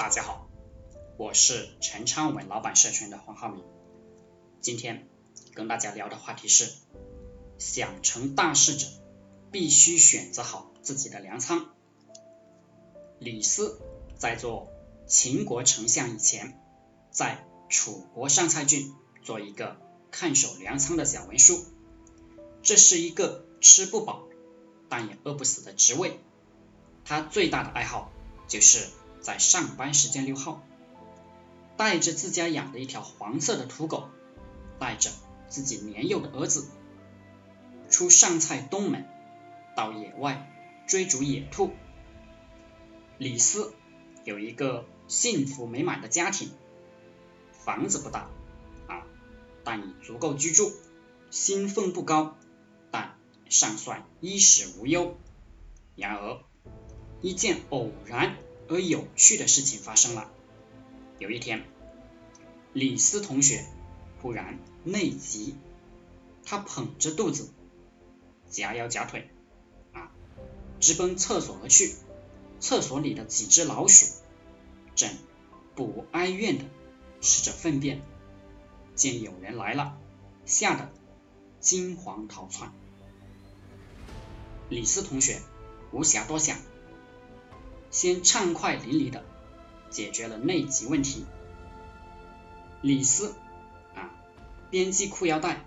大家好，我是陈昌文老板社群的黄浩明。今天跟大家聊的话题是：想成大事者，必须选择好自己的粮仓。李斯在做秦国丞相以前，在楚国上蔡郡做一个看守粮仓的小文书，这是一个吃不饱但也饿不死的职位。他最大的爱好就是。在上班时间溜号，带着自家养的一条黄色的土狗，带着自己年幼的儿子，出上蔡东门，到野外追逐野兔。李斯有一个幸福美满的家庭，房子不大啊，但已足够居住，薪俸不高，但尚算衣食无忧。然而一件偶然。而有趣的事情发生了。有一天，李斯同学忽然内急，他捧着肚子，夹腰夹腿，啊，直奔厕所而去。厕所里的几只老鼠正不哀怨的吃着粪便，见有人来了，吓得惊慌逃窜。李斯同学无暇多想。先畅快淋漓的解决了内急问题。李斯啊，边系裤腰带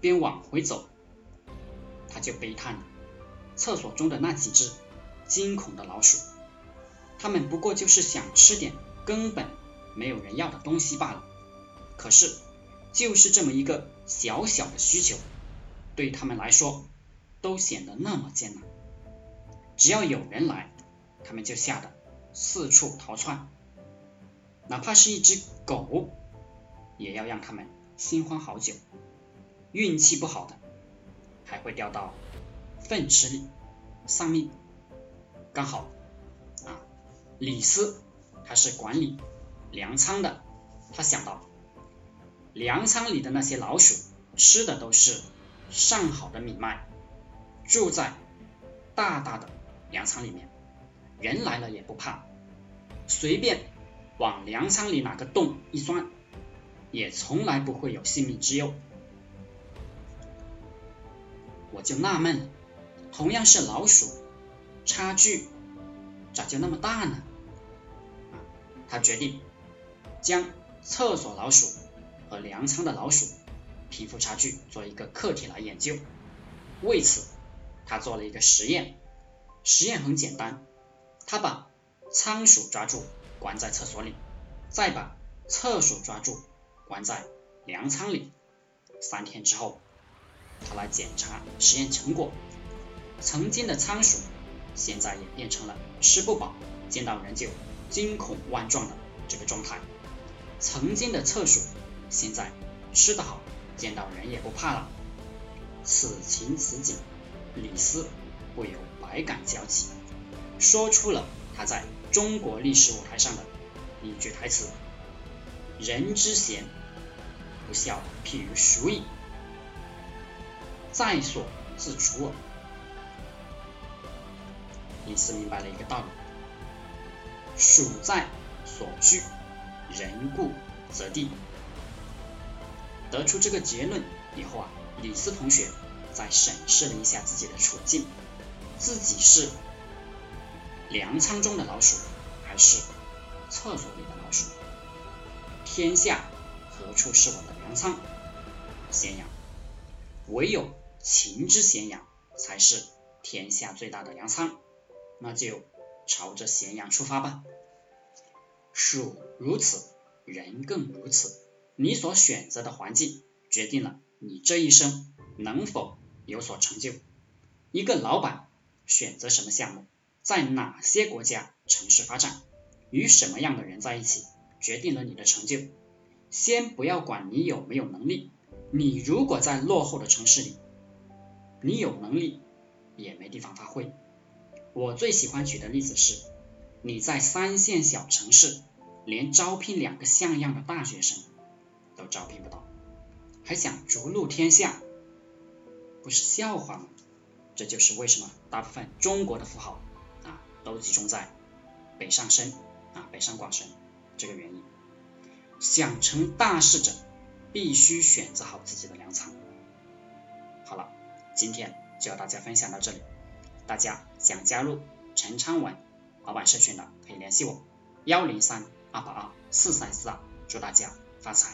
边往回走，他就悲叹了：厕所中的那几只惊恐的老鼠，他们不过就是想吃点根本没有人要的东西罢了。可是，就是这么一个小小的需求，对他们来说都显得那么艰难。只要有人来。他们就吓得四处逃窜，哪怕是一只狗，也要让他们心慌好久。运气不好的，还会掉到粪池里丧命。刚好啊，李斯他是管理粮仓的，他想到粮仓里的那些老鼠吃的都是上好的米麦，住在大大的粮仓里面。人来了也不怕，随便往粮仓里哪个洞一钻，也从来不会有性命之忧。我就纳闷，同样是老鼠，差距咋就那么大呢？他决定将厕所老鼠和粮仓的老鼠贫富差距做一个课题来研究。为此，他做了一个实验，实验很简单。他把仓鼠抓住，关在厕所里，再把厕所抓住，关在粮仓里。三天之后，他来检查实验成果。曾经的仓鼠，现在也变成了吃不饱，见到人就惊恐万状的这个状态。曾经的厕鼠，现在吃得好，见到人也不怕了。此情此景，李斯不由百感交集。说出了他在中国历史舞台上的一句台词：“人之贤，不孝，譬如鼠矣，在所自处耳。”李斯明白了一个道理：鼠在所居，人固则地。得出这个结论以后啊，李斯同学再审视了一下自己的处境，自己是。粮仓中的老鼠，还是厕所里的老鼠？天下何处是我的粮仓？咸阳，唯有秦之咸阳才是天下最大的粮仓。那就朝着咸阳出发吧。鼠如此，人更如此。你所选择的环境，决定了你这一生能否有所成就。一个老板选择什么项目？在哪些国家、城市发展，与什么样的人在一起，决定了你的成就。先不要管你有没有能力，你如果在落后的城市里，你有能力也没地方发挥。我最喜欢举的例子是，你在三线小城市，连招聘两个像样的大学生都招聘不到，还想逐鹿天下，不是笑话吗？这就是为什么大部分中国的富豪。都集中在北上深啊北上广深这个原因。想成大事者，必须选择好自己的粮仓。好了，今天就和大家分享到这里。大家想加入陈昌文老板社群的，可以联系我幺零三二八二四三四二。祝大家发财！